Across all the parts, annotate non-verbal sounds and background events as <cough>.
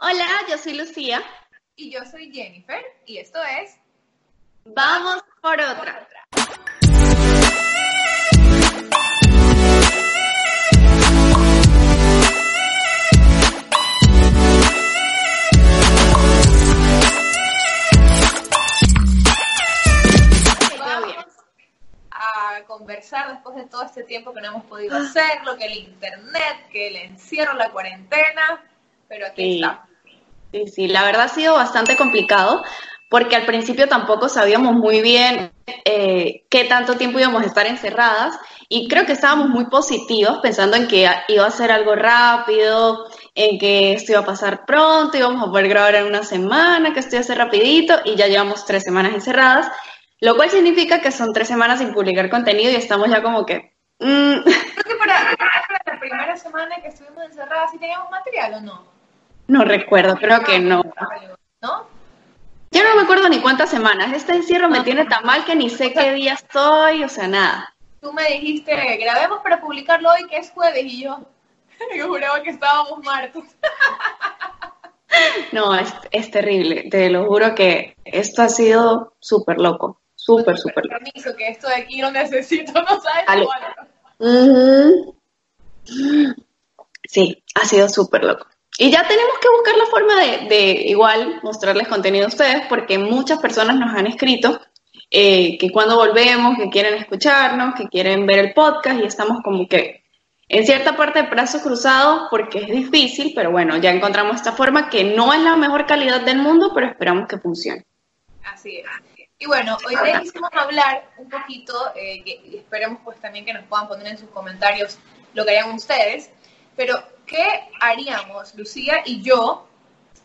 Hola, yo soy Lucía. Y yo soy Jennifer. Y esto es... Vamos por otra. a conversar después de todo este tiempo que no hemos podido hacerlo, que el internet, que el encierro, la cuarentena, pero aquí Sí. está. Sí, sí, la verdad ha sido bastante complicado porque al principio tampoco sabíamos muy bien eh, qué tanto tiempo íbamos a estar encerradas y creo que estábamos muy positivos pensando en que iba a ser algo rápido, en que esto iba a pasar pronto, íbamos a poder grabar en una semana, que esto iba a ser rapidito y ya llevamos tres semanas encerradas, lo cual significa que son tres semanas sin publicar contenido y estamos ya como que... mm, Creo que para, para la primera semana que estuvimos encerradas, ¿sí teníamos material o no? No recuerdo, creo que no. ¿No? Yo no me acuerdo ni cuántas semanas. Este encierro me tiene tan mal que ni sé qué <laughs> día estoy, o sea, nada. Tú me dijiste, grabemos para publicarlo hoy, que es jueves, y yo, <laughs> yo juraba que estábamos martes. No, es, es terrible. Te lo juro que esto ha sido súper loco. Súper, súper loco. Permiso, que esto de aquí lo necesito, <laughs> no sabes cuánto. Ujú. Sí, ha sido súper loco. Y ya tenemos que buscar la forma de, igual mostrarles contenido a ustedes porque muchas personas nos han escrito eh, que cuando volvemos, que quieren escucharnos, que quieren ver el podcast y estamos como que en cierta parte de brazos cruzados porque es difícil, pero bueno, ya encontramos esta forma que no es la mejor calidad del mundo, pero esperamos que funcione. Así es. Y bueno, hoy día quisimos hablar un poquito, eh, y esperemos pues también que nos puedan poner en sus comentarios lo que harían ustedes, pero ¿qué haríamos Lucía y yo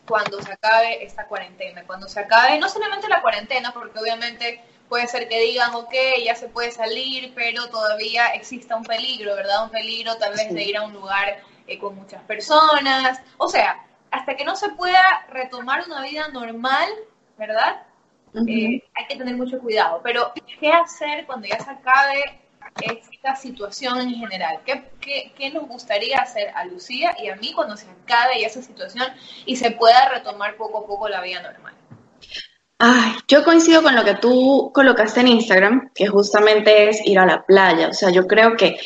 cuando se acabe esta cuarentena? Cuando se acabe, no solamente la cuarentena, porque obviamente puede ser que digan, ok, ya se puede salir, pero todavía exista un peligro, ¿verdad? Un peligro tal vez Sí. de ir a un lugar eh, con muchas personas, o sea, hasta que no se pueda retomar una vida normal, ¿verdad? eh, hay que tener mucho cuidado. Pero, ¿qué hacer cuando ya se acabe esta situación en general? ¿Qué, qué, qué nos gustaría hacer a Lucía y a mí cuando se acabe esa situación y se pueda retomar poco a poco la vida normal? Ay, yo coincido con lo que tú colocaste en Instagram, que justamente es ir a la playa. O sea, yo creo que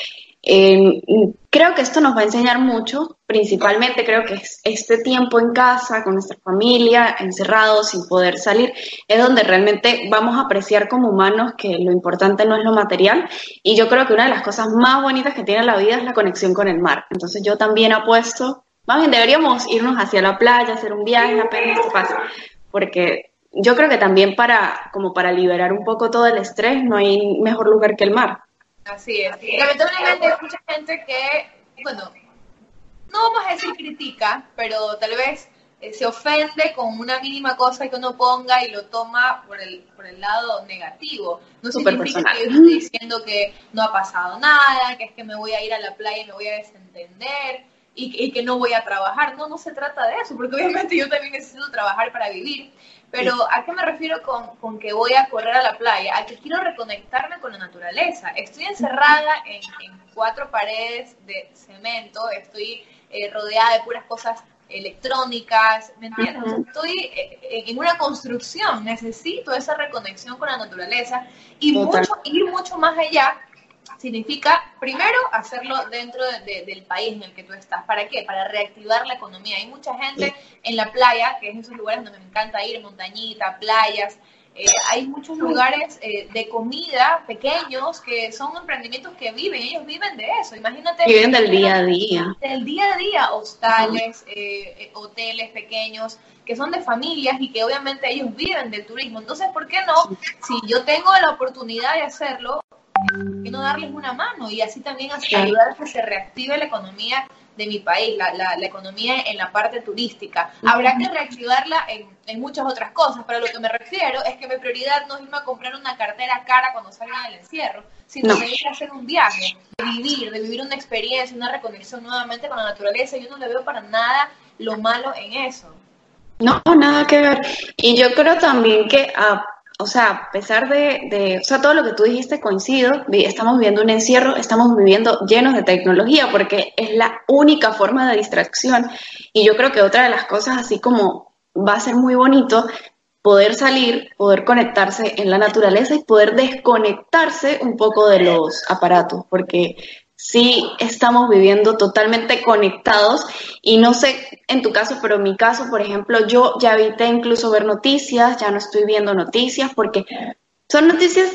eh, creo que esto nos va a enseñar mucho. Principalmente creo que es este tiempo en casa con nuestra familia, encerrados, sin poder salir, es donde realmente vamos a apreciar como humanos que lo importante no es lo material. Y yo creo que una de las cosas más bonitas que tiene la vida es la conexión con el mar. Entonces yo también apuesto, más bien deberíamos irnos hacia la playa, hacer un viaje apenas esto pase, porque yo creo que también para, como para liberar un poco todo el estrés, no hay mejor lugar que el mar. Así es. Lamentablemente hay mucha gente que, bueno, no vamos a decir critica, pero tal vez eh, se ofende con una mínima cosa que uno ponga y lo toma por el, por el lado negativo. No Súper significa personal. que yo esté diciendo que no ha pasado nada, que es que me voy a ir a la playa y me voy a desentender y, que- y que no voy a trabajar. No, no se trata de eso, porque obviamente yo también necesito trabajar para vivir. Pero ¿a qué me refiero con, con que voy a correr a la playa? A que quiero reconectarme con la naturaleza. Estoy encerrada en, en cuatro paredes de cemento, estoy eh, rodeada de puras cosas electrónicas, ¿me entiendes? O sea, estoy eh, en en una construcción, necesito esa reconexión con la naturaleza y Total. mucho, ir mucho más allá significa, primero, hacerlo dentro de- de- del país en el que tú estás. ¿Para qué? Para reactivar la economía. Hay mucha gente en la playa, que es esos lugares donde me encanta ir, montañita, playas. eh, hay muchos lugares eh, de comida pequeños que son emprendimientos que viven, ellos viven de eso. Imagínate. Viven del día a día. Del día a día, hostales, eh, eh, hoteles pequeños, que son de familias y que obviamente ellos viven del turismo. Entonces, ¿por qué no? Si yo tengo la oportunidad de hacerlo, ¿por qué no darles una mano? Y así también ayudar a que se reactive la economía de mi país, la, la, economía en la parte turística. Habrá que reactivarla en, en, muchas otras cosas, pero lo que me refiero es que mi prioridad no es irme a comprar una cartera cara cuando salga del encierro, sino de ir a hacer un viaje, de vivir, de vivir una experiencia, una reconexión nuevamente con la naturaleza. Yo no le veo para nada lo malo en eso. No, nada que ver. Y yo creo también que, a, o sea, a pesar de, o sea, todo lo que tú dijiste coincido, estamos viviendo un encierro, estamos viviendo llenos de tecnología porque es la única forma de distracción. Y yo creo que otra de las cosas, así como va a ser muy bonito, poder salir, poder conectarse en la naturaleza y poder desconectarse un poco de los aparatos, porque sí estamos viviendo totalmente conectados y no sé en tu caso, pero en mi caso, por ejemplo, yo ya evité incluso ver noticias, ya no estoy viendo noticias porque son noticias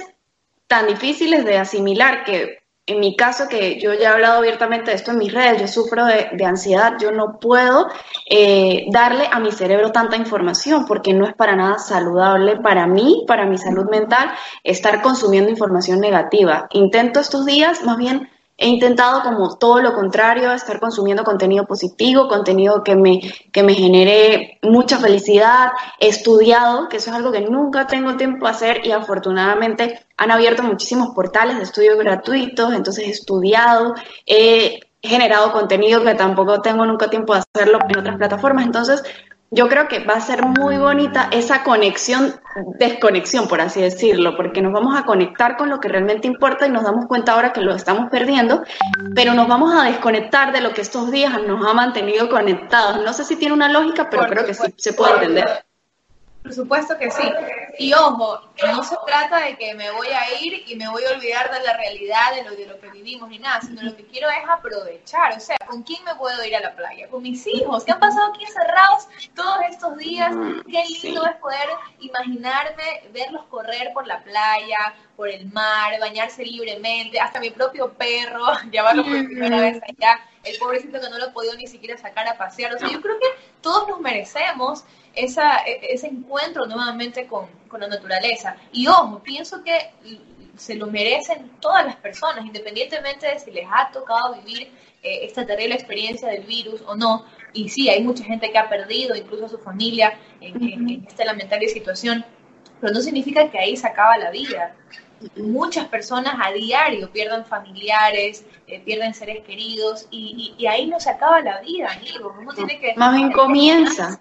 tan difíciles de asimilar que en mi caso, que yo ya he hablado abiertamente de esto en mis redes, yo sufro de, ansiedad, yo no puedo eh, darle a mi cerebro tanta información porque no es para nada saludable para mí, para mi salud mental, estar consumiendo información negativa. Intento estos días más bien he intentado como todo lo contrario, estar consumiendo contenido positivo, contenido que me, que me genere mucha felicidad, he estudiado, que eso es algo que nunca tengo tiempo a hacer y afortunadamente han abierto muchísimos portales de estudio gratuitos, entonces he estudiado, he generado contenido que tampoco tengo nunca tiempo de hacerlo en otras plataformas, entonces yo creo que va a ser muy bonita esa conexión, desconexión, por así decirlo, porque nos vamos a conectar con lo que realmente importa y nos damos cuenta ahora que lo estamos perdiendo, pero nos vamos a desconectar de lo que estos días nos ha mantenido conectados. No sé si tiene una lógica, pero creo que sí se puede entender. Por supuesto que sí. Y ojo, no se trata de que me voy a ir y me voy a olvidar de la realidad, de lo, de lo que vivimos ni nada, sino lo que quiero es aprovechar. O sea, ¿con quién me puedo ir a la playa? Con mis hijos, que han pasado aquí encerrados todos estos días. Qué lindo es poder imaginarme, verlos correr por la playa, por el mar, bañarse libremente, hasta mi propio perro, <laughs> llevarlo por primera vez allá, el pobrecito que no lo podido ni siquiera sacar a pasear. O sea, yo creo que todos nos merecemos esa, e, ese encuentro nuevamente con, con la naturaleza. Y ojo, pienso que se lo merecen todas las personas, independientemente de si les ha tocado vivir eh, esta terrible experiencia del virus o no. Y sí, hay mucha gente que ha perdido incluso a su familia en, esta lamentable situación, pero no significa que ahí se acaba la vida. Muchas personas a diario pierden familiares, eh, pierden seres queridos y, y, ahí no se acaba la vida, amigos. Uno tiene que... Más bien comienza.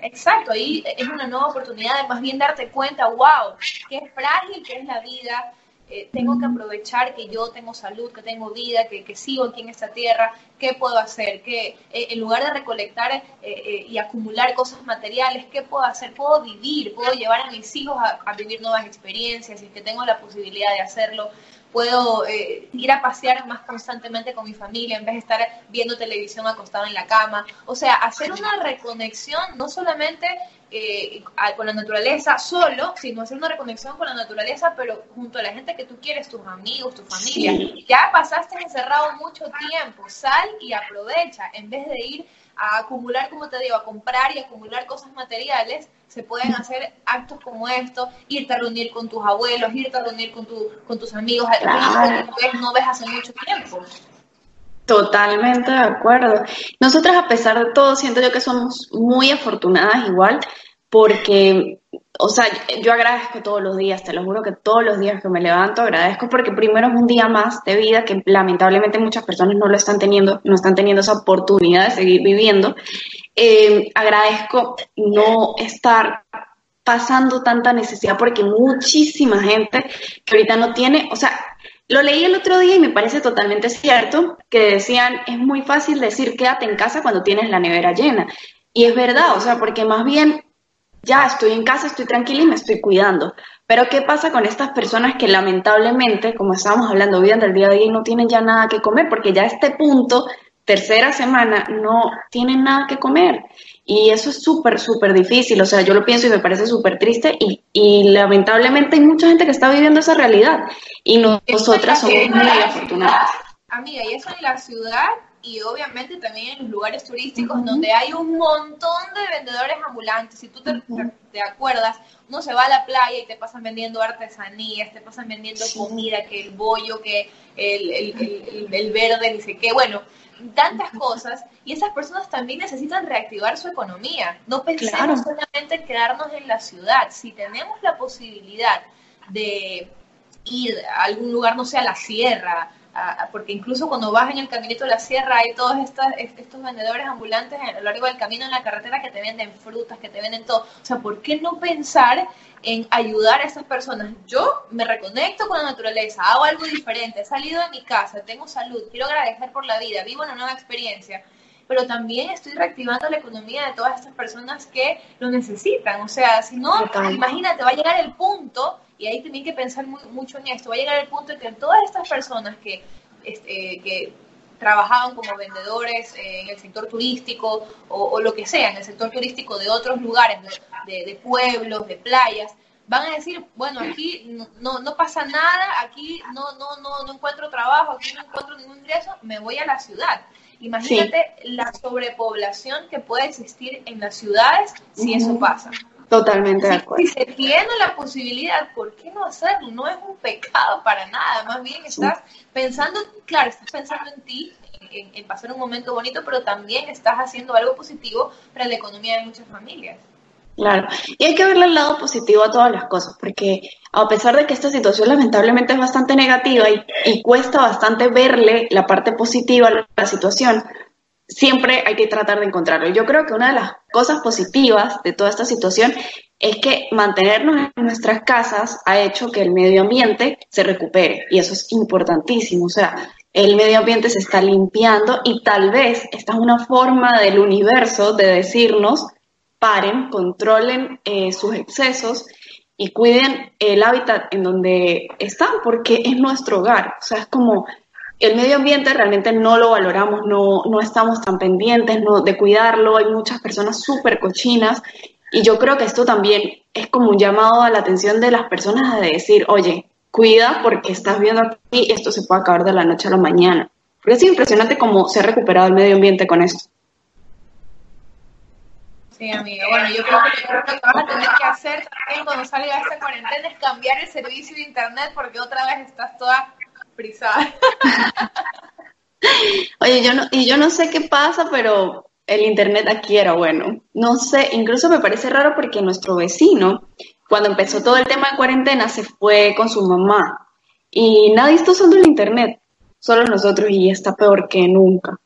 Exacto, ahí es una nueva oportunidad de más bien darte cuenta, wow, qué frágil que es la vida, eh, tengo que aprovechar que yo tengo salud, que tengo vida, que, que sigo aquí en esta tierra, ¿qué puedo hacer? Que eh, en lugar de recolectar eh, y acumular cosas materiales, ¿qué puedo hacer? Puedo vivir, puedo llevar a mis hijos a, a vivir nuevas experiencias y que tengo la posibilidad de hacerlo puedo eh, ir a pasear más constantemente con mi familia en vez de estar viendo televisión acostado en la cama. O sea, hacer una reconexión no solamente eh, con la naturaleza solo, sino hacer una reconexión con la naturaleza, pero junto a la gente que tú quieres, tus amigos, tu familia. Ya pasaste encerrado mucho tiempo, sal y aprovecha en vez de ir a acumular, como te digo, a comprar y acumular cosas materiales, se pueden hacer actos como esto, irte a reunir con tus abuelos, irte a reunir con, tu, con tus amigos, claro. que no ves hace mucho tiempo. Totalmente de acuerdo. Nosotras, a pesar de todo, siento yo que somos muy afortunadas igual, porque o sea, yo agradezco todos los días, te lo juro que todos los días que me levanto agradezco porque primero es un día más de vida que lamentablemente muchas personas no lo están teniendo, no están teniendo esa oportunidad de seguir viviendo. Eh, agradezco no estar pasando tanta necesidad porque muchísima gente que ahorita no tiene, o sea, lo leí el otro día y me parece totalmente cierto, que decían, es muy fácil decir quédate en casa cuando tienes la nevera llena. Y es verdad, o sea, porque más bien ya estoy en casa, estoy tranquila y me estoy cuidando. Pero ¿qué pasa con estas personas que lamentablemente, como estábamos hablando, viven del día a día y no tienen ya nada que comer? Porque ya a este punto, tercera semana, no tienen nada que comer. Y eso es súper, súper difícil. O sea, yo lo pienso y me parece súper triste y, y, lamentablemente hay mucha gente que está viviendo esa realidad. Y nosotras somos muy afortunadas. Amiga, y eso en la ciudad y obviamente también en los lugares turísticos donde hay un montón de vendedores ambulantes. Si tú te, te, acuerdas, uno se va a la playa y te pasan vendiendo artesanías, te pasan vendiendo comida, que el bollo, que el, el, el, verde, ni sé qué. Bueno, tantas cosas y esas personas también necesitan reactivar su economía. No pensemos solamente en quedarnos en la ciudad. Si tenemos la posibilidad de ir a algún lugar, no sé, a la sierra, porque incluso cuando vas en el caminito de la sierra hay todos estos, estos vendedores ambulantes a lo largo del camino en la carretera que te venden frutas, que te venden todo. O sea, ¿por qué no pensar en ayudar a esas personas? Yo me reconecto con la naturaleza, hago algo diferente, he salido de mi casa, tengo salud, quiero agradecer por la vida, vivo una nueva experiencia pero también estoy reactivando la economía de todas estas personas que lo necesitan. O sea, si no, imagínate, va a llegar el punto y ahí también que pensar mucho en esto. Va a llegar el punto en que todas estas personas que, este, que trabajaban como vendedores eh, en el sector turístico o, lo que sea, en el sector turístico de otros lugares, de, pueblos, de playas, van a decir, bueno, aquí no, no, pasa nada, aquí no, no, no, no encuentro trabajo, aquí no encuentro ningún ingreso, me voy a la ciudad. Imagínate la sobrepoblación que puede existir en las ciudades si eso pasa. Totalmente de acuerdo. Si se tiene la posibilidad, ¿por qué no hacerlo? No es un pecado para nada, más bien estás pensando, claro, estás pensando en ti, en, pasar un momento bonito, pero también estás haciendo algo positivo para la economía de muchas familias. Claro, y hay que verle el lado positivo a todas las cosas, porque a pesar de que esta situación lamentablemente es bastante negativa y, y cuesta bastante verle la parte positiva a la situación, siempre hay que tratar de encontrarlo. Yo creo que una de las cosas positivas de toda esta situación es que mantenernos en nuestras casas ha hecho que el medio ambiente se recupere y eso es importantísimo. O sea, el medio ambiente se está limpiando y tal vez esta es una forma del universo de decirnos paren, controlen eh, sus excesos y cuiden el hábitat en donde están porque es nuestro hogar. O sea, es como el medio ambiente realmente no lo valoramos, no, no estamos tan pendientes de cuidarlo, hay muchas personas súper cochinas y yo creo que esto también es como un llamado a la atención de las personas de decir, oye, cuida porque estás viendo aquí, esto se puede acabar de la noche a la mañana. Porque es impresionante cómo se ha recuperado el medio ambiente con esto. Sí, amiga. Bueno, yo creo que lo que vas a tener que hacer también cuando salga esta cuarentena es cambiar el servicio de internet porque otra vez estás toda Oye, yo no, y yo no sé qué pasa, pero el internet aquí era bueno. No sé, incluso me parece raro porque nuestro vecino, cuando empezó todo el tema de cuarentena, se fue con su mamá y nadie está usando el internet, solo nosotros y está peor que nunca.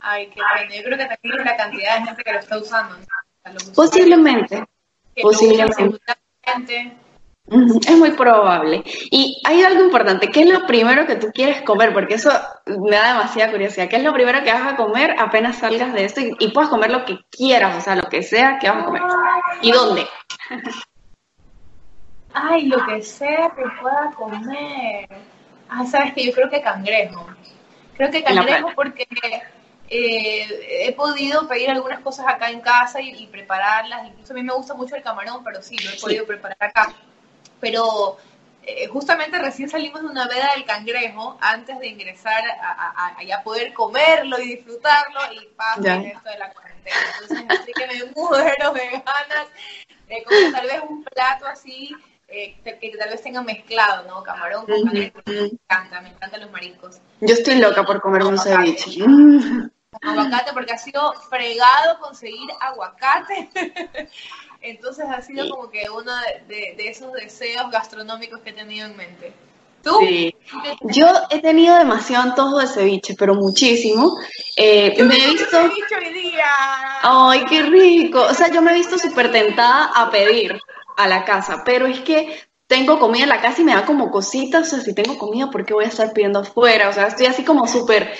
Ay, qué pena. Yo creo que también es la cantidad de gente que lo está usando. Posiblemente. Posiblemente. Es muy probable. Y hay algo importante, ¿qué es lo primero que tú quieres comer? Porque eso me da demasiada curiosidad. ¿Qué es lo primero que vas a comer apenas salgas de esto y, y puedas comer lo que quieras, o sea, lo que sea que vas a comer? ¿Y dónde? Ay, lo que sea que pueda comer. Ah, sabes que yo creo que cangrejo. Creo que cangrejo porque eh, he podido pedir algunas cosas acá en casa y, prepararlas. Incluso a mí me gusta mucho el camarón, pero sí, lo he podido preparar acá pero eh, justamente recién salimos de una veda del cangrejo antes de ingresar a, a, poder comerlo y disfrutarlo y pasa esto de la cuarentena. Entonces, así que me muero de ganas de comer tal vez un plato así eh, que tal vez tenga mezclado, ¿no? Camarón con cangrejo. Me encanta, me encantan los mariscos. Yo estoy loca por comer un ceviche. Aguacate, porque ha sido fregado conseguir aguacate. Entonces ha sido como que uno de, esos deseos gastronómicos que he tenido en mente. ¿Tú? Sí. Yo he tenido demasiado antojo de ceviche, pero muchísimo. Eh, me he visto. Ceviche hoy día. Ay, qué rico. O sea, yo me he visto súper tentada a pedir a la casa, pero es que tengo comida en la casa y me da como cositas. O sea, si tengo comida, ¿por qué voy a estar pidiendo afuera? O sea, estoy así como súper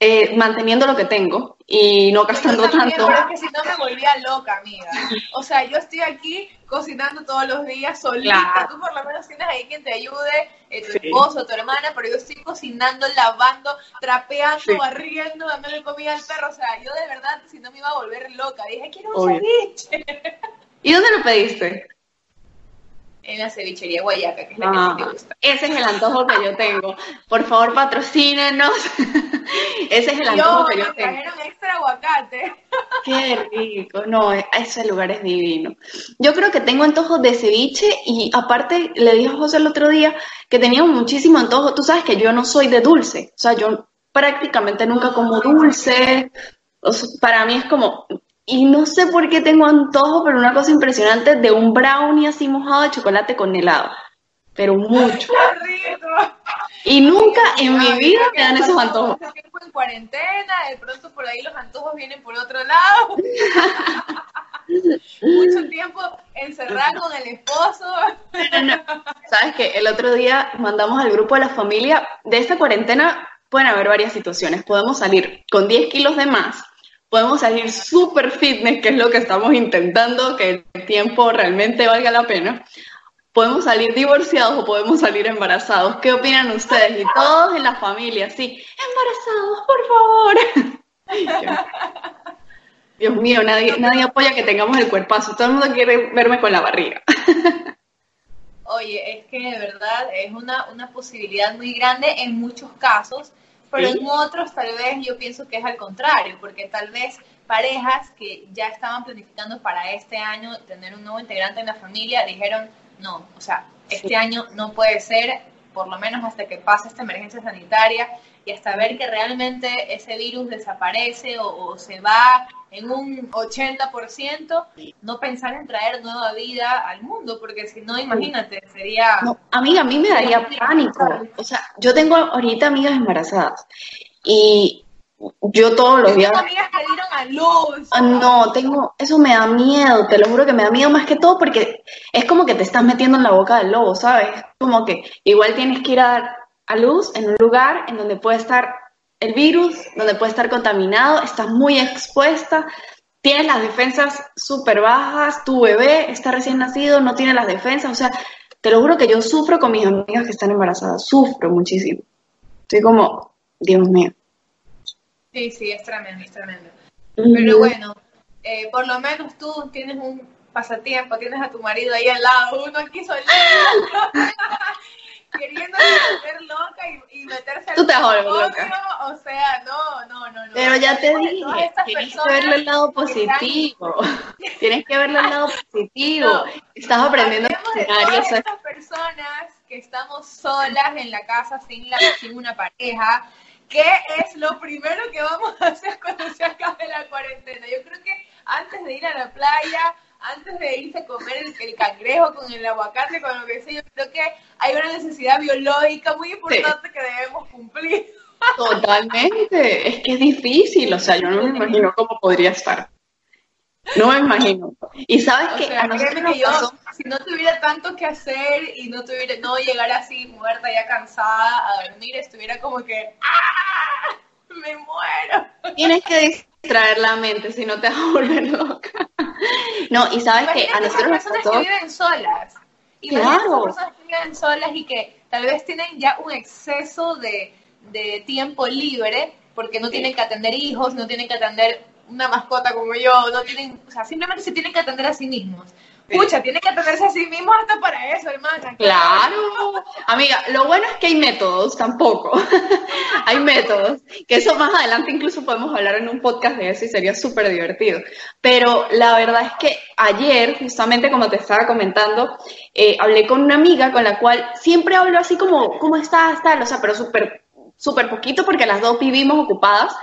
eh, manteniendo lo que tengo y no gastando tanto. Pero es que si no me volvía loca, amiga. O sea, yo estoy aquí cocinando todos los días solita. Tú por lo menos tienes ahí quien te ayude, eh, tu esposo, tu hermana, pero yo estoy cocinando, lavando, trapeando, barriendo, dándole comida al perro. O sea, yo de verdad, si no me iba a volver loca. Dije, quiero un ceviche. <laughs> ¿Y dónde lo pediste? En la cevichería Guayaca, que es la que sí te Ah, gusta. ese es el antojo que yo tengo. Por favor, patrocínenos. <laughs> ese es el Yo, antojo que yo tengo. trajeron extra aguacate. Qué rico, no, ese lugar es divino. Yo creo que tengo antojos de ceviche y aparte le dije a José el otro día que tenía muchísimo antojo. Tú sabes que yo no soy de dulce, o sea, yo prácticamente nunca como dulce. O sea, para mí es como, y no sé por qué tengo antojo, pero una cosa impresionante de un brownie así mojado de chocolate con helado, pero mucho. <laughs> ¡Qué rico! Y nunca en mi vida me dan esos antojos. mucho tiempo en cuarentena, de pronto por ahí los antojos vienen por otro lado. <laughs> Mucho tiempo encerrada con el esposo. Sabes que el otro día mandamos al grupo de la familia, de esta cuarentena pueden haber varias situaciones. Podemos salir con 10 kilos de más, podemos salir super fitness, que es lo que estamos intentando, que el tiempo realmente valga la pena. Podemos salir divorciados o podemos salir embarazados. ¿Qué opinan ustedes? Y todos en la familia, sí, embarazados, por favor. <laughs> Dios mío, nadie, nadie apoya que tengamos el cuerpazo. Todo el mundo quiere verme con la barriga. <laughs> Oye, es que de verdad es una, una posibilidad muy grande en muchos casos, pero Sí. en otros tal vez yo pienso que es al contrario, porque tal vez parejas que ya estaban planificando para este año tener un nuevo integrante en la familia dijeron, no, o sea, este Sí. año no puede ser, por lo menos hasta que pase esta emergencia sanitaria y hasta ver que realmente ese virus desaparece o, o se va en un 80%, no pensar en traer nueva vida al mundo, porque si no, imagínate, sería... No, amiga, a mí me daría pánico. O sea, yo tengo ahorita amigas embarazadas y yo todos los días... amigas que dieron a luz. Ah, No, tengo, eso me da miedo, te lo juro que me da miedo más que todo porque es como que te estás metiendo en la boca del lobo, ¿sabes? Como que igual tienes que ir a dar a luz en un lugar en donde puede estar el virus, donde puede estar contaminado, estás muy expuesta, tienes las defensas súper bajas, tu bebé está recién nacido, no tiene las defensas, o sea, te lo juro que yo sufro con mis amigas que están embarazadas, sufro muchísimo. Estoy como, Dios mío. Sí, sí, es tremendo, es tremendo. Pero bueno, eh, por lo menos tú tienes un pasatiempo, tienes a tu marido ahí al lado, uno aquí solito, <laughs> queriendo ser loca y, y meterse al Tú te loca. O sea, no, no, no. no. Pero ya te dije, tienes que verle el lado están- positivo. <laughs> <laughs> Tienes que verle el lado positivo. No. Estás aprendiendo a todas estas personas que estamos solas en la casa sin, la, sin una pareja. ¿Qué es lo primero que vamos a hacer cuando se acabe la cuarentena? Yo creo que antes de ir a la playa, antes de irse a comer el, el cangrejo con el aguacate, con lo que sea, yo creo que hay una necesidad biológica muy importante que debemos cumplir. Totalmente. Es que es difícil. O sea, yo no me imagino cómo podría estar. No me imagino. Y sabes O que sea, a nosotros nos que yo, pasó. si no tuviera tanto que hacer y no tuviera, no llegar así muerta, ya cansada a dormir, estuviera como que, ¡ah! ¡Me muero! Tienes que distraer la mente, si no te vas a volver loca. No, y sabes que a nosotros nos esas personas pasó. que viven solas. Imagínate Claro. esas personas que viven solas y que tal vez tienen ya un exceso de, de tiempo libre porque no tienen que atender hijos, no tienen que atender una mascota como yo, no tienen, o sea, simplemente se tienen que atender a sí mismos. Sí. Pucha, tienen que atenderse a sí mismos hasta para eso, hermana. Claro, amiga, lo bueno es que hay métodos, tampoco. <laughs> hay métodos, que eso más adelante incluso podemos hablar en un podcast de eso y sería súper divertido. Pero la verdad es que ayer, justamente como te estaba comentando, eh, hablé con una amiga con la cual siempre hablo así como, ¿cómo estás? Tal, o sea, pero súper, súper poquito porque las dos vivimos ocupadas.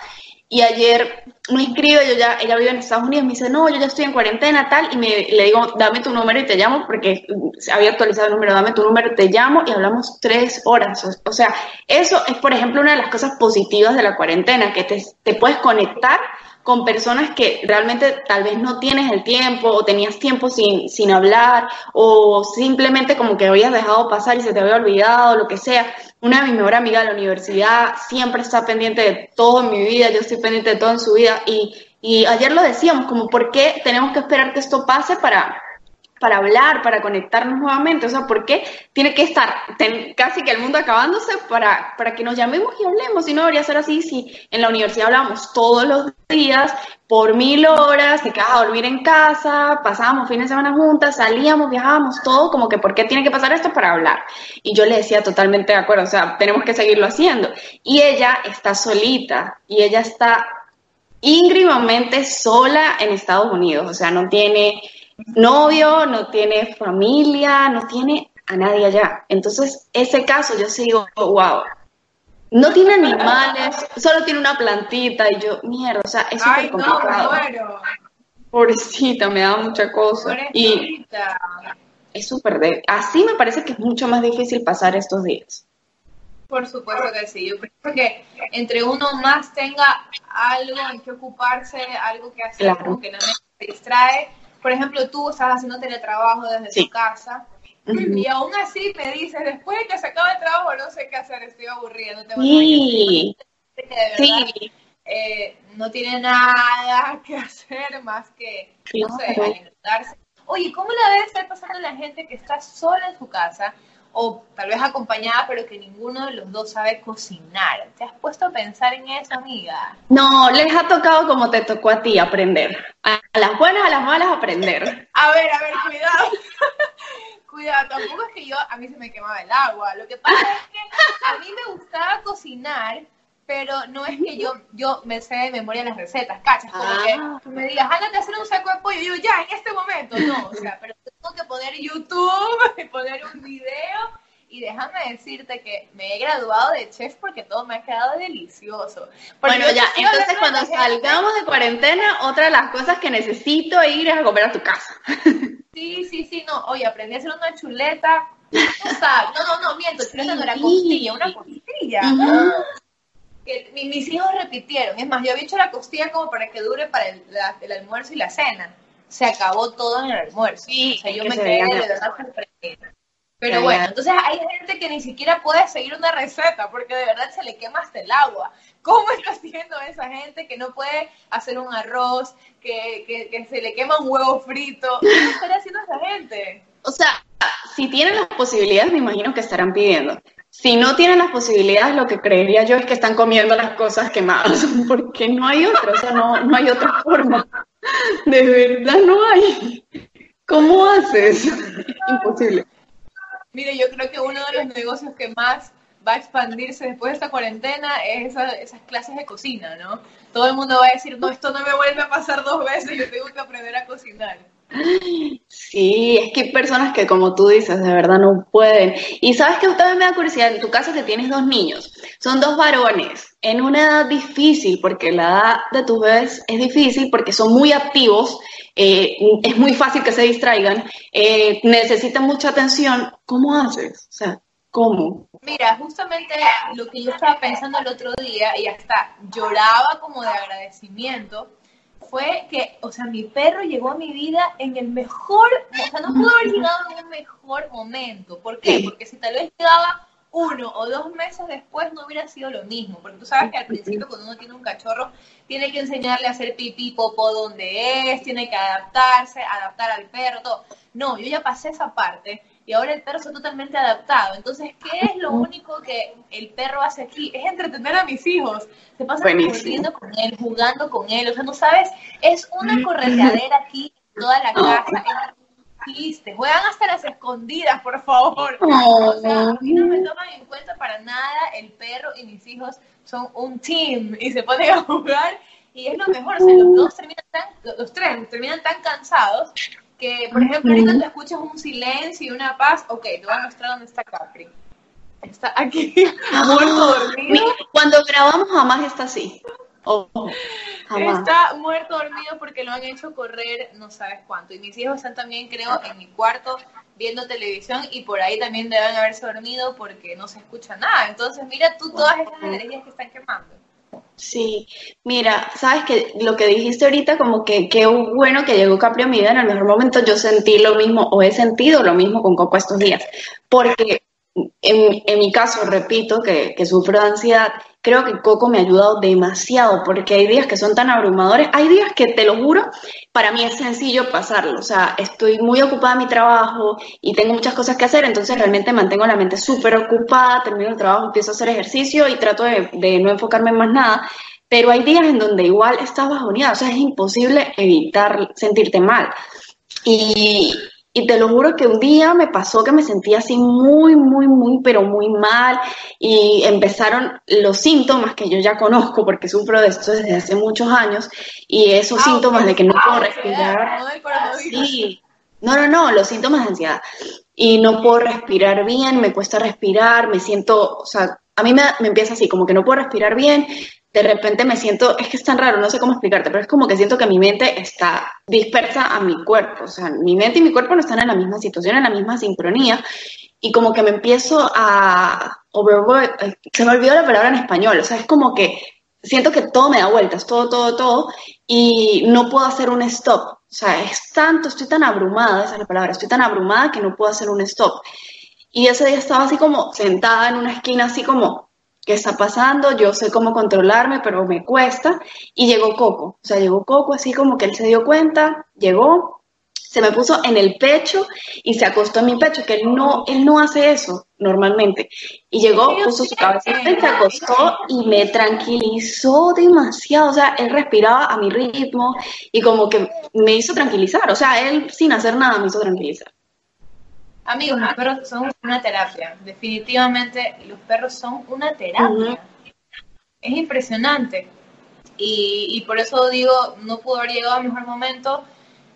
Y ayer me escribe, yo ya, ella vive en Estados Unidos, me dice, no, yo ya estoy en cuarentena, tal, y me, le digo, dame tu número y te llamo, porque había actualizado el número, dame tu número, te llamo y hablamos tres horas. O, o sea, eso es, por ejemplo, una de las cosas positivas de la cuarentena, que te, te puedes conectar con personas que realmente tal vez no tienes el tiempo o tenías tiempo sin, sin hablar o simplemente como que habías dejado pasar y se te había olvidado, lo que sea. Una de mis mejores amigas de la universidad siempre está pendiente de todo en mi vida, yo estoy pendiente de todo en su vida y, y ayer lo decíamos, como por qué tenemos que esperar que esto pase para, para hablar, para conectarnos nuevamente. O sea, ¿por qué tiene que estar casi que el mundo acabándose para, para que nos llamemos y hablemos? Si no debería ser así, si en la universidad hablamos todos los días, por mil horas, se quedaba a dormir en casa, pasábamos fines de semana juntas, salíamos, viajábamos, todo, como que ¿por qué tiene que pasar esto para hablar? Y yo le decía totalmente de acuerdo, o sea, tenemos que seguirlo haciendo. Y ella está solita, y ella está íngrimamente sola en Estados Unidos, o sea, no tiene novio, no tiene familia, no tiene a nadie allá. Entonces, ese caso yo sigo, wow, no tiene animales, solo tiene una plantita y yo, mierda, o sea, es súper complicado. No, Pobrecita, me da mucha cosa. Y es súper de... Así me parece que es mucho más difícil pasar estos días. Por supuesto que sí. Yo creo que entre uno más tenga algo en que ocuparse, algo que hacer, que no me distrae. Por ejemplo, tú estás haciendo teletrabajo desde tu casa. Y aún así me dices, después de que se acaba el trabajo, no sé qué hacer, estoy aburrida, no tengo sí. sí. Eh, no tiene nada <laughs> que hacer más que, no sé, alimentarse. Oye, ¿cómo la debe estar pasando la gente que está sola en su casa o tal vez acompañada, pero que ninguno de los dos sabe cocinar. ¿Te has puesto a pensar en eso, amiga? No, les ha tocado como te tocó a ti aprender. A las buenas, a las malas, aprender. A ver, a ver, cuidado. <laughs> cuidado, tampoco es que yo, a mí se me quemaba el agua. Lo que pasa es que a mí me gustaba cocinar, pero no es que yo, yo me sé de memoria las recetas, ¿cachas? Como que ah. me digas, ándate a hacer un saco de pollo, y yo, ya, en este momento, no, o sea, pero tengo que poner YouTube, y poner un video, y déjame decirte que me he graduado de chef porque todo me ha quedado delicioso. bueno, ya, entonces cuando salgamos de cuarentena, otra de las cosas que necesito ir es a comer a tu casa. <laughs> Sí, sí, sí, no, oye, aprendí a hacer una chuleta, no, no, no, miento, chuleta no era costilla, una costilla que mis hijos repitieron. Es más, yo había hecho la costilla como para que dure para el, almuerzo y la cena. Se acabó todo en el almuerzo. Sí, o sea, yo me quedé de verdad sorprendida. Pero bueno, entonces hay gente que ni siquiera puede seguir una receta porque de verdad se le quema hasta el agua. ¿Cómo <laughs> está haciendo esa gente que no puede hacer un arroz, que, que, se le quema un huevo frito? ¿Qué <laughs> está haciendo esa gente? O sea, si tienen las posibilidades, me imagino que estarán pidiendo. Si no tienen las posibilidades, lo que creería yo es que están comiendo las cosas quemadas, <laughs> porque no hay otra, o sea, no, no hay otra forma. De verdad no hay. ¿Cómo haces? Imposible. Mire, yo creo que uno de los negocios que más va a expandirse después de esta cuarentena es esas clases de cocina, ¿no? Todo el mundo va a decir, no, esto no me vuelve a pasar dos veces, yo tengo que aprender a cocinar. Sí, es que hay personas que, como tú dices, de verdad no pueden. Y sabes que también me da curiosidad, en tu caso que tienes dos niños, son dos varones, en una edad difícil, porque la edad de tus bebés es difícil, porque son muy activos, eh, es muy fácil que se distraigan, eh, necesitan mucha atención. ¿Cómo haces? O sea, ¿cómo? Mira, justamente lo que yo estaba pensando el otro día, y hasta lloraba como de agradecimiento fue que, o sea, mi perro llegó a mi vida en el mejor, o sea, no pudo haber llegado en un mejor momento. ¿Por qué? Porque si tal vez llegaba uno o dos meses después no hubiera sido lo mismo, porque tú sabes que al principio cuando uno tiene un cachorro tiene que enseñarle a hacer pipí, popó donde es, tiene que adaptarse, adaptar al perro, todo. No, yo ya pasé esa parte y ahora el perro está totalmente adaptado. Entonces, ¿qué es lo único que el perro hace aquí? Es entretener a mis hijos. Se pasa corriendo con él, jugando con él. O sea, no sabes, es una correteadera aquí en toda la casa. Es Juegan hasta las escondidas, por favor. O sea, a mí no me toman en cuenta para nada. El perro y mis hijos son un team y se ponen a jugar. Y es lo mejor, o sea, los dos terminan tan, los tres terminan tan cansados que, por ejemplo, ahorita te escuchas un silencio y una paz, ok, te voy a mostrar dónde está Capri. Está aquí, <laughs> muerto dormido. Cuando grabamos jamás está así. Oh, está muerto dormido porque lo han hecho correr no sabes cuánto. Y mis hijos están también, creo, en mi cuarto viendo televisión y por ahí también deben haberse dormido porque no se escucha nada. Entonces, mira tú todas esas energías que están quemando. Sí, mira, sabes que lo que dijiste ahorita, como que qué bueno que llegó Capri mi vida en el mejor momento, yo sentí lo mismo o he sentido lo mismo con Coco estos días, porque en, mi caso, repito, que, que, sufro de ansiedad, creo que Coco me ha ayudado demasiado porque hay días que son tan abrumadores, hay días que te lo juro, para mí es sencillo pasarlo, o sea, estoy muy ocupada en mi trabajo y tengo muchas cosas que hacer, entonces realmente mantengo la mente súper ocupada, termino el trabajo, empiezo a hacer ejercicio y trato de, de no enfocarme en más nada, pero hay días en donde igual estás bajoneada, o sea, es imposible evitar sentirte mal. Y, y te lo juro que un día me pasó que me sentía así muy, muy, muy, pero muy mal. Y empezaron los síntomas que yo ya conozco porque sufro de esto desde hace muchos años. Y esos ah, síntomas de que no puedo respirar. Sí, no, no, no, los síntomas de ansiedad. Y no puedo respirar bien, me cuesta respirar, me siento, o sea, a mí me, me empieza así, como que no puedo respirar bien, de repente me siento, es que es tan raro, no sé cómo explicarte, pero es como que siento que mi mente está dispersa a mi cuerpo, o sea, mi mente y mi cuerpo no están en la misma situación, en la misma sincronía, y como que me empiezo a se me olvidó la palabra en español, o sea, es como que siento que todo me da vueltas, todo, todo, todo, y no puedo hacer un stop, o sea, es tanto, estoy tan abrumada, esa es la palabra, estoy tan abrumada que no puedo hacer un stop. Y ese día estaba así como sentada en una esquina, así como qué está pasando, yo sé cómo controlarme, pero me cuesta. Y llegó Coco, o sea, llegó Coco así como que él se dio cuenta, llegó, se me puso en el pecho y se acostó en mi pecho, que él no, él no hace eso normalmente. Y llegó, puso su cabeza y se acostó y me tranquilizó demasiado, o sea, él respiraba a mi ritmo y como que me hizo tranquilizar, o sea, él sin hacer nada me hizo tranquilizar. Amigos, los perros son una terapia. Definitivamente los perros son una terapia. Es impresionante. Y, por eso digo, no pudo haber llegado al mejor momento,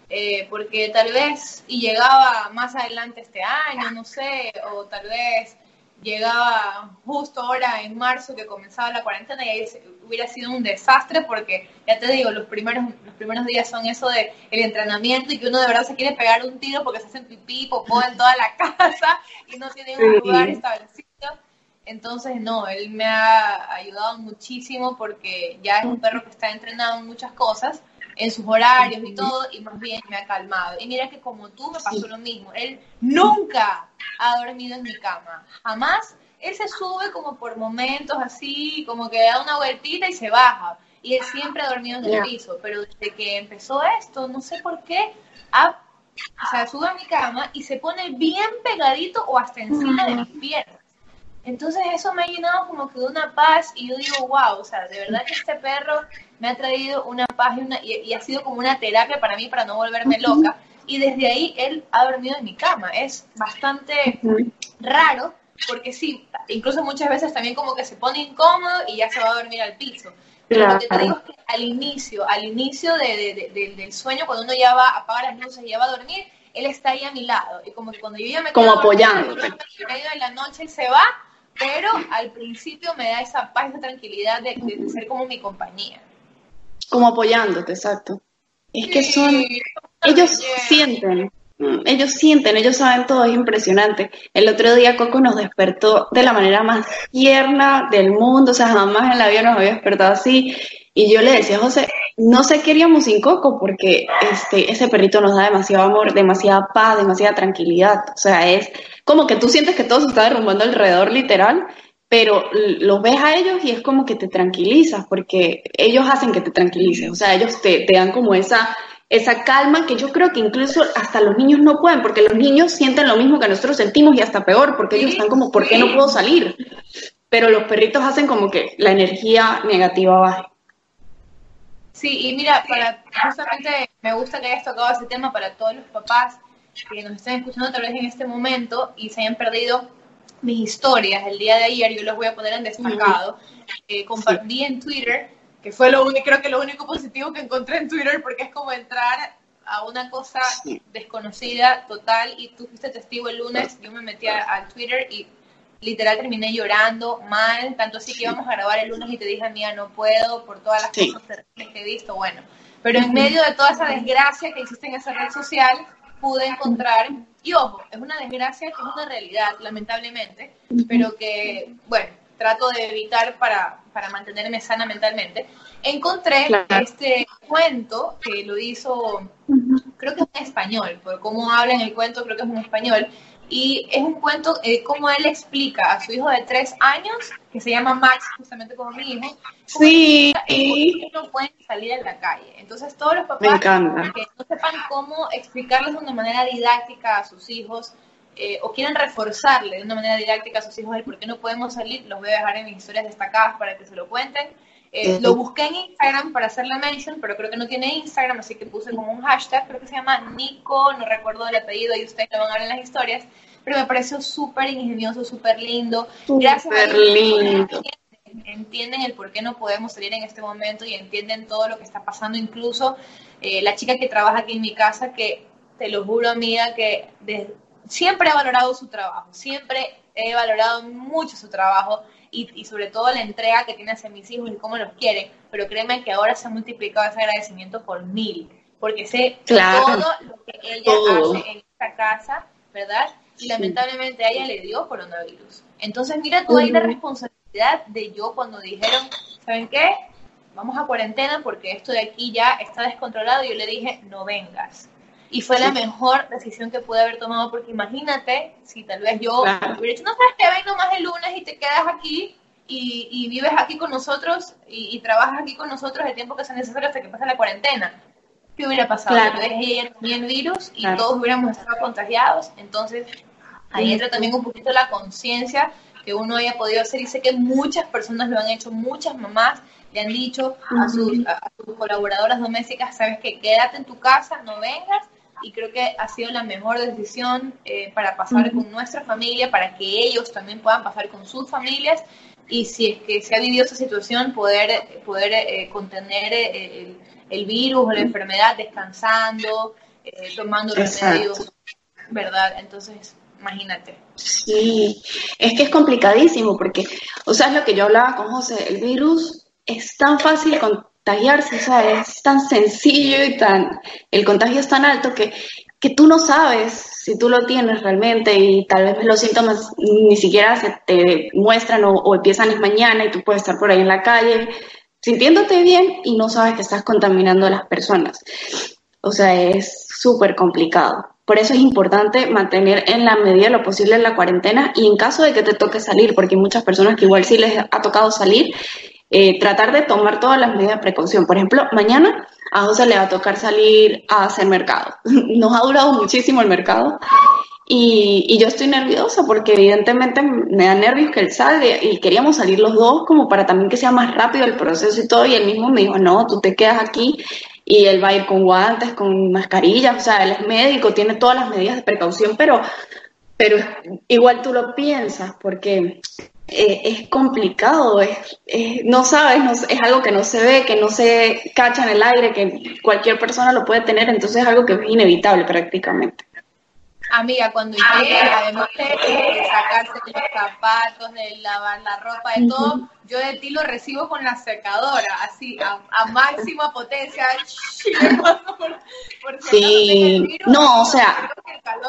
eh, porque tal vez, y llegaba más adelante este año, no sé, o tal vez llegaba justo ahora en marzo que comenzaba la cuarentena y ahí hubiera sido un desastre porque ya te digo, los primeros los primeros días son eso de el entrenamiento y que uno de verdad se quiere pegar un tiro porque se hacen pipí, popó en toda la <laughs> casa y no tiene un lugar establecido. Entonces, no, él me ha ayudado muchísimo porque ya es un perro que está entrenado en muchas cosas en sus horarios y todo, y más bien me ha calmado. Y mira que como tú me pasó lo mismo, él nunca ha dormido en mi cama, jamás. Él se sube como por momentos así, como que da una vueltita y se baja. Y él siempre ha dormido en el piso, pero desde que empezó esto, no sé por qué, ha, o sea, sube a mi cama y se pone bien pegadito o hasta encima de mis piernas. Entonces eso me ha llenado como que de una paz y yo digo, wow, o sea, de verdad que este perro me ha traído una paz y, ha sido como una terapia para mí para no volverme loca. Y desde ahí él ha dormido en mi cama. Es bastante raro porque sí, incluso muchas veces también como que se pone incómodo y ya se va a dormir al piso. Pero lo que te digo es que al inicio, al inicio del sueño, cuando uno ya va, a apagar las luces y ya va a dormir, él está ahí a mi lado. Y como que cuando yo ya me Como apoyando. En la noche él se va pero al principio me da esa paz, esa tranquilidad de, ser como mi compañía. Como apoyándote, exacto. Es que son, ellos sienten, ellos sienten, ellos saben todo, es impresionante. El otro día Coco nos despertó de la manera más tierna del mundo, o sea, jamás en la vida nos había despertado así. Y yo le decía, José, no sé qué haríamos sin Coco porque este, ese perrito nos da demasiado amor, demasiada paz, demasiada tranquilidad. O sea, es como que tú sientes que todo se está derrumbando alrededor literal, pero los ves a ellos y es como que te tranquilizas porque ellos hacen que te tranquilices. O sea, ellos te, te dan como esa, esa calma que yo creo que incluso hasta los niños no pueden, porque los niños sienten lo mismo que nosotros sentimos y hasta peor, porque ellos están como, ¿por qué no puedo salir? Pero los perritos hacen como que la energía negativa baje. Sí, y mira, para justamente me gusta que hayas tocado ese tema para todos los papás que nos estén escuchando tal vez en este momento y se hayan perdido mis historias el día de ayer, yo los voy a poner en destacado. Eh, compartí en Twitter, que fue lo único, creo que lo único positivo que encontré en Twitter, porque es como entrar a una cosa desconocida total y tú fuiste testigo el lunes, yo me metí al Twitter y literal terminé llorando mal, tanto así que íbamos a grabar el lunes y te dije, mía, no puedo por todas las cosas que he visto, bueno. Pero en medio de toda esa desgracia que existe en esa red social, pude encontrar, y ojo, es una desgracia que es una realidad, lamentablemente, pero que, bueno, trato de evitar para, para mantenerme sana mentalmente. Encontré este cuento que lo hizo, creo que es en español, por cómo habla en el cuento, creo que es en español, y es un cuento eh, como él explica a su hijo de tres años, que se llama Max, justamente como mi hijo, sí. que no pueden salir a la calle. Entonces todos los papás que no sepan cómo explicarles de una manera didáctica a sus hijos, eh, o quieren reforzarle de una manera didáctica a sus hijos el por qué no podemos salir, los voy a dejar en mis historias destacadas para que se lo cuenten. Eh, lo busqué en Instagram para hacer la mention, pero creo que no tiene Instagram, así que puse como un hashtag, creo que se llama Nico, no recuerdo el apellido y ustedes lo van a ver en las historias, pero me pareció súper ingenioso, súper lindo. Gracias a lindo. Entienden, el por qué no podemos salir en este momento y entienden todo lo que está pasando, incluso eh, la chica que trabaja aquí en mi casa, que te lo juro, amiga, que siempre he valorado su trabajo, siempre he valorado mucho su trabajo y, sobre todo la entrega que tiene hacia mis hijos y cómo los quiere, pero créeme que ahora se ha multiplicado ese agradecimiento por mil, porque sé todo lo que ella hace en esta casa, ¿verdad? Y lamentablemente a ella le dio coronavirus. Entonces mira tú ahí la responsabilidad de yo cuando dijeron, ¿saben qué? Vamos a cuarentena porque esto de aquí ya está descontrolado. Y yo le dije, no vengas. Y fue la mejor decisión que pude haber tomado, porque imagínate si tal vez yo hubiera dicho, no sabes que ven nomás el lunes y te quedas aquí y, vives aquí con nosotros y, trabajas aquí con nosotros el tiempo que sea necesario hasta que pase la cuarentena. ¿Qué hubiera pasado? Claro. Tal vez ella tenía el virus y todos hubiéramos estado contagiados. Entonces, ahí entra también un poquito la conciencia que uno haya podido hacer y sé que muchas personas lo han hecho, muchas mamás le han dicho a sus, a sus colaboradoras domésticas, sabes que quédate en tu casa, no vengas y creo que ha sido la mejor decisión eh, para pasar con nuestra familia, para que ellos también puedan pasar con sus familias y si es que se ha vivido esa situación, poder, poder eh, contener eh, el, virus o la enfermedad descansando, tomando remedios, ¿verdad? Entonces, imagínate. Sí, es que es complicadísimo porque, o sea, es lo que yo hablaba con José, el virus es tan fácil con contagiarse, o sea, es tan sencillo y tan, el contagio es tan alto que, que tú no sabes si tú lo tienes realmente y tal vez los síntomas ni siquiera se te muestran o, empiezan mañana y tú puedes estar por ahí en la calle sintiéndote bien y no sabes que estás contaminando a las personas. O sea, es súper complicado. Por eso es importante mantener en la medida de lo posible la cuarentena y en caso de que te toque salir, porque hay muchas personas que igual sí les ha tocado salir eh, tratar de tomar todas las medidas de precaución. Por ejemplo, mañana a José le va a tocar salir a hacer mercado. <laughs> Nos ha durado muchísimo el mercado y, y, yo estoy nerviosa porque evidentemente me da nervios que él salga y queríamos salir los dos como para también que sea más rápido el proceso y todo y él mismo me dijo, no, tú te quedas aquí y él va a ir con guantes, con mascarillas, o sea, él es médico, tiene todas las medidas de precaución, pero, pero igual tú lo piensas porque eh, es complicado, es, no sabes, es algo que no se ve, que no se cacha en el aire, que cualquier persona lo puede tener, entonces es algo que es inevitable prácticamente. Amiga, cuando llegue, además de sacarse los zapatos, de lavar la ropa, de todo, yo de ti lo recibo con la secadora, así, a, máxima potencia. <laughs> <laughs> sí, no, o sea,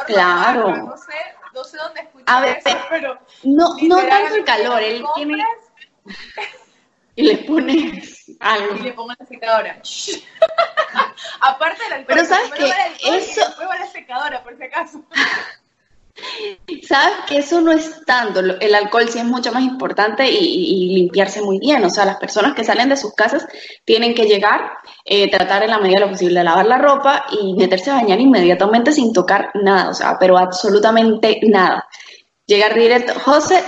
claro. no, sé, no sé dónde ver, eso, pero... No, no tanto el calor, él tiene... Y le pones algo. Y le pongo la secadora. <laughs> Aparte del alcohol. Pero sabes que eso... Y la secadora, por si acaso. <laughs> Sabes que eso no es tanto, el alcohol sí es mucho más importante y, limpiarse muy bien, o sea, las personas que salen de sus casas tienen que llegar, eh, tratar en la medida de lo posible de lavar la ropa y meterse a bañar inmediatamente sin tocar nada, o sea, pero absolutamente nada. Llegar directo. José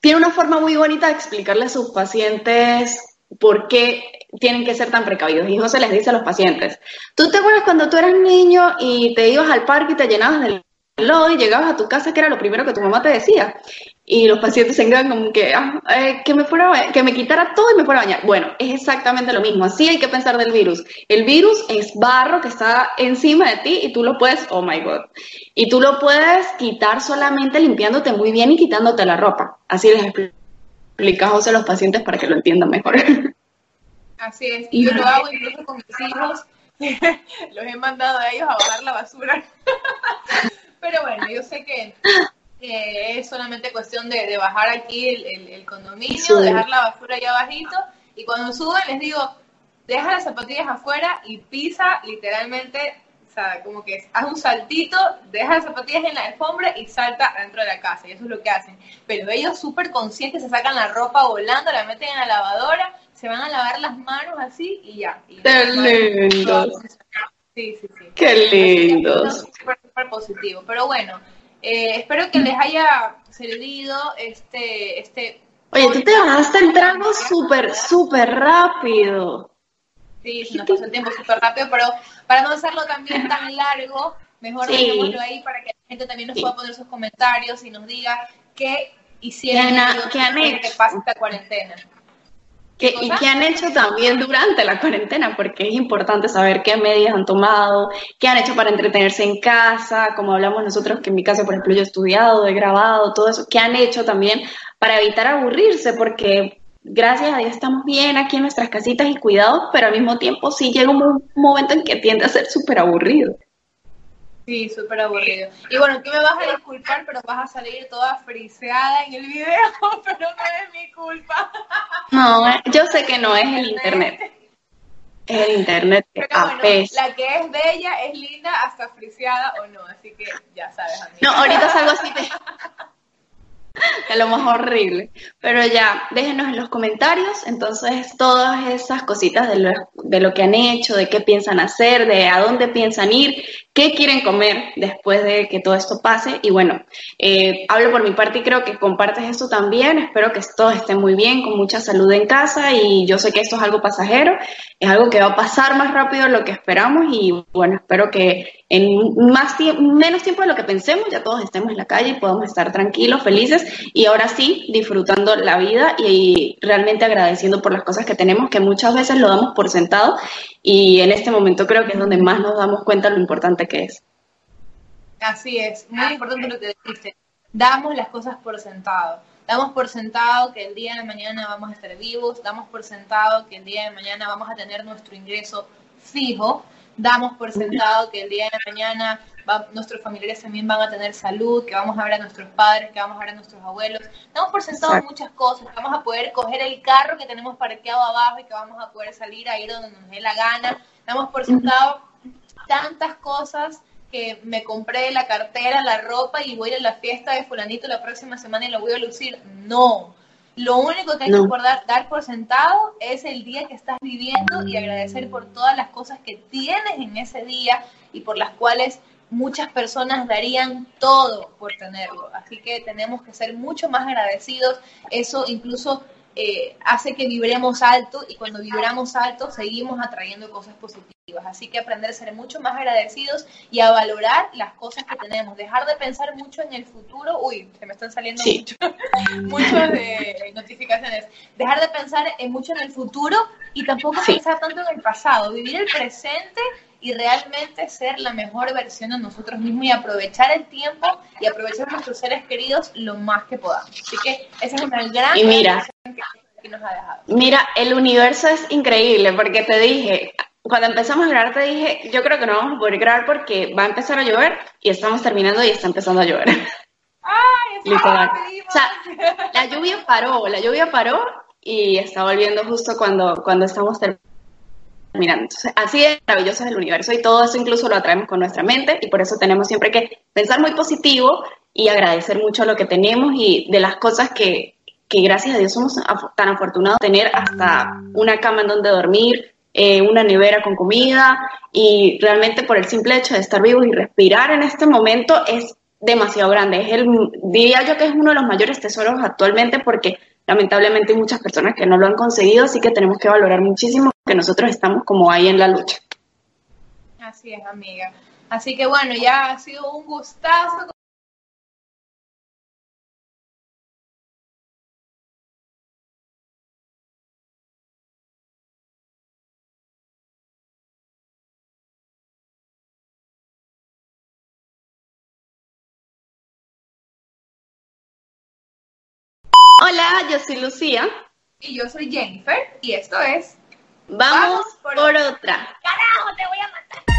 tiene una forma muy bonita de explicarle a sus pacientes por qué tienen que ser tan precavidos. Y José les dice a los pacientes, ¿tú te acuerdas cuando tú eras niño y te ibas al parque y te llenabas lodo y llegabas a tu casa, que era lo primero que tu mamá te decía? Y los pacientes se quedan como que, ah, eh, que, me fuera, que me quitara todo y me fuera a bañar. Bueno, es exactamente lo mismo. Así hay que pensar del virus. El virus es barro que está encima de ti y tú lo puedes, oh my God. Y tú lo puedes quitar solamente limpiándote muy bien y quitándote la ropa. Así les explica José a los pacientes para que lo entiendan mejor. Así es, y yo lo hago incluso con mis hijos, <laughs> los he mandado a ellos a bajar la basura. <laughs> Pero bueno, yo sé que, es solamente cuestión de, bajar aquí el, condominio, dejar la basura allá abajito, y cuando suben les digo, deja las zapatillas afuera y pisa literalmente sea, como que haz un saltito, deja las zapatillas en la alfombra y salta dentro de la casa. Y eso es lo que hacen. Pero ellos súper conscientes se sacan la ropa volando, la meten en la lavadora, se van a lavar las manos así y ya. ¡Qué lindos! Sí, sí, sí. ¡Qué lindos! Súper, positivo. Pero bueno, eh, espero que les haya servido este... este Oye, tú te bajaste el trago súper, súper rápido. Sí, se nos pasó el tiempo súper rápido, pero para no hacerlo también tan <laughs> largo, mejor Sí. dejémoslo ahí para que la gente también nos pueda poner sus comentarios y nos diga qué hicieron ¿Qué han- de hecho? esta cuarentena. ¿Qué- ¿Y qué han hecho también durante la cuarentena? Porque es importante saber qué medidas han tomado, qué han hecho para entretenerse en casa, como hablamos nosotros, que en mi casa, por ejemplo, yo he estudiado, he grabado, todo eso, qué han hecho también para evitar aburrirse, porque gracias a Dios estamos bien aquí en nuestras casitas y cuidados, pero al mismo tiempo sí llega un mo- momento en que tiende a ser súper aburrido. Sí, súper aburrido. Y bueno, tú me vas a disculpar, pero vas a salir toda friseada en el video, <laughs> pero no es mi culpa. No, yo sé que no es el internet, es el internet que Pero bueno, la que es bella es linda hasta friseada o no, así que ya sabes, amiga. No, ahorita salgo así de, de lo más horrible. Pero ya, déjenos en los comentarios, entonces, todas esas cositas de lo, de lo que han hecho, de qué piensan hacer, de a dónde piensan ir, qué quieren comer después de que todo esto pase. Y bueno, eh, hablo por mi parte y creo que compartes esto también. Espero que todos estén muy bien, con mucha salud en casa y yo sé que esto es algo pasajero, es algo que va a pasar más rápido de lo que esperamos y bueno, espero que en más tie- menos tiempo de lo que pensemos ya todos estemos en la calle y podamos estar tranquilos, felices y ahora sí disfrutando la vida y realmente agradeciendo por las cosas que tenemos que muchas veces lo damos por sentado y en este momento creo que es donde más nos damos cuenta lo importante que es. Así es, muy importante lo que dijiste. Damos las cosas por sentado. Damos por sentado que el día de mañana vamos a estar vivos, damos por sentado que el día de mañana vamos a tener nuestro ingreso fijo, damos por sentado que el día de mañana va- nuestros familiares también van a tener salud, que vamos a ver a nuestros padres, que vamos a ver a nuestros abuelos. Damos por sentado Exacto. muchas cosas, que vamos a poder coger el carro que tenemos parqueado abajo y que vamos a poder salir a ir donde nos dé la gana. Damos por sentado tantas cosas que me compré la cartera, la ropa y voy a ir a la fiesta de fulanito la próxima semana y lo voy a lucir. No. Lo único que hay No. que por dar, dar por sentado es el día que estás viviendo y agradecer por todas las cosas que tienes en ese día y por las cuales muchas personas darían todo por tenerlo. Así que tenemos que ser mucho más agradecidos. Eso incluso eh, hace que vibremos alto y cuando vibramos alto seguimos atrayendo cosas positivas. Así que aprender a ser mucho más agradecidos y a valorar las cosas que tenemos. Dejar de pensar mucho en el futuro. Uy, se me están saliendo Sí. muchas <laughs> de notificaciones. Dejar de pensar en mucho en el futuro y tampoco Sí. pensar tanto en el pasado. Vivir el presente y realmente ser la mejor versión de nosotros mismos y aprovechar el tiempo y aprovechar a nuestros seres queridos lo más que podamos. Así que esa es una gran Y mira. que, nos ha dejado. Mira, el universo es increíble porque te dije, cuando empezamos a grabar te dije, yo creo que no vamos a poder grabar porque va a empezar a llover y estamos terminando y está empezando a llover. ¡Ay, <laughs> Literal. O sea, la lluvia paró, la lluvia paró y está volviendo justo cuando, cuando estamos terminando. Entonces, así de maravilloso es el universo y todo eso incluso lo atraemos con nuestra mente y por eso tenemos siempre que pensar muy positivo y agradecer mucho lo que tenemos y de las cosas que, que gracias a Dios somos tan afortunados de tener hasta una cama en donde dormir, eh, una nevera con comida y realmente por el simple hecho de estar vivos y respirar en este momento es demasiado grande. Es el, diría yo que es uno de los mayores tesoros actualmente porque lamentablemente hay muchas personas que no lo han conseguido, así que tenemos que valorar muchísimo que nosotros estamos como ahí en la lucha. Así es, amiga. Así que bueno, ya ha sido un gustazo. Hola, yo soy Lucía. Y yo soy Jennifer. Y esto es. Vamos, por, por, otra. ¡Carajo, te voy a matar!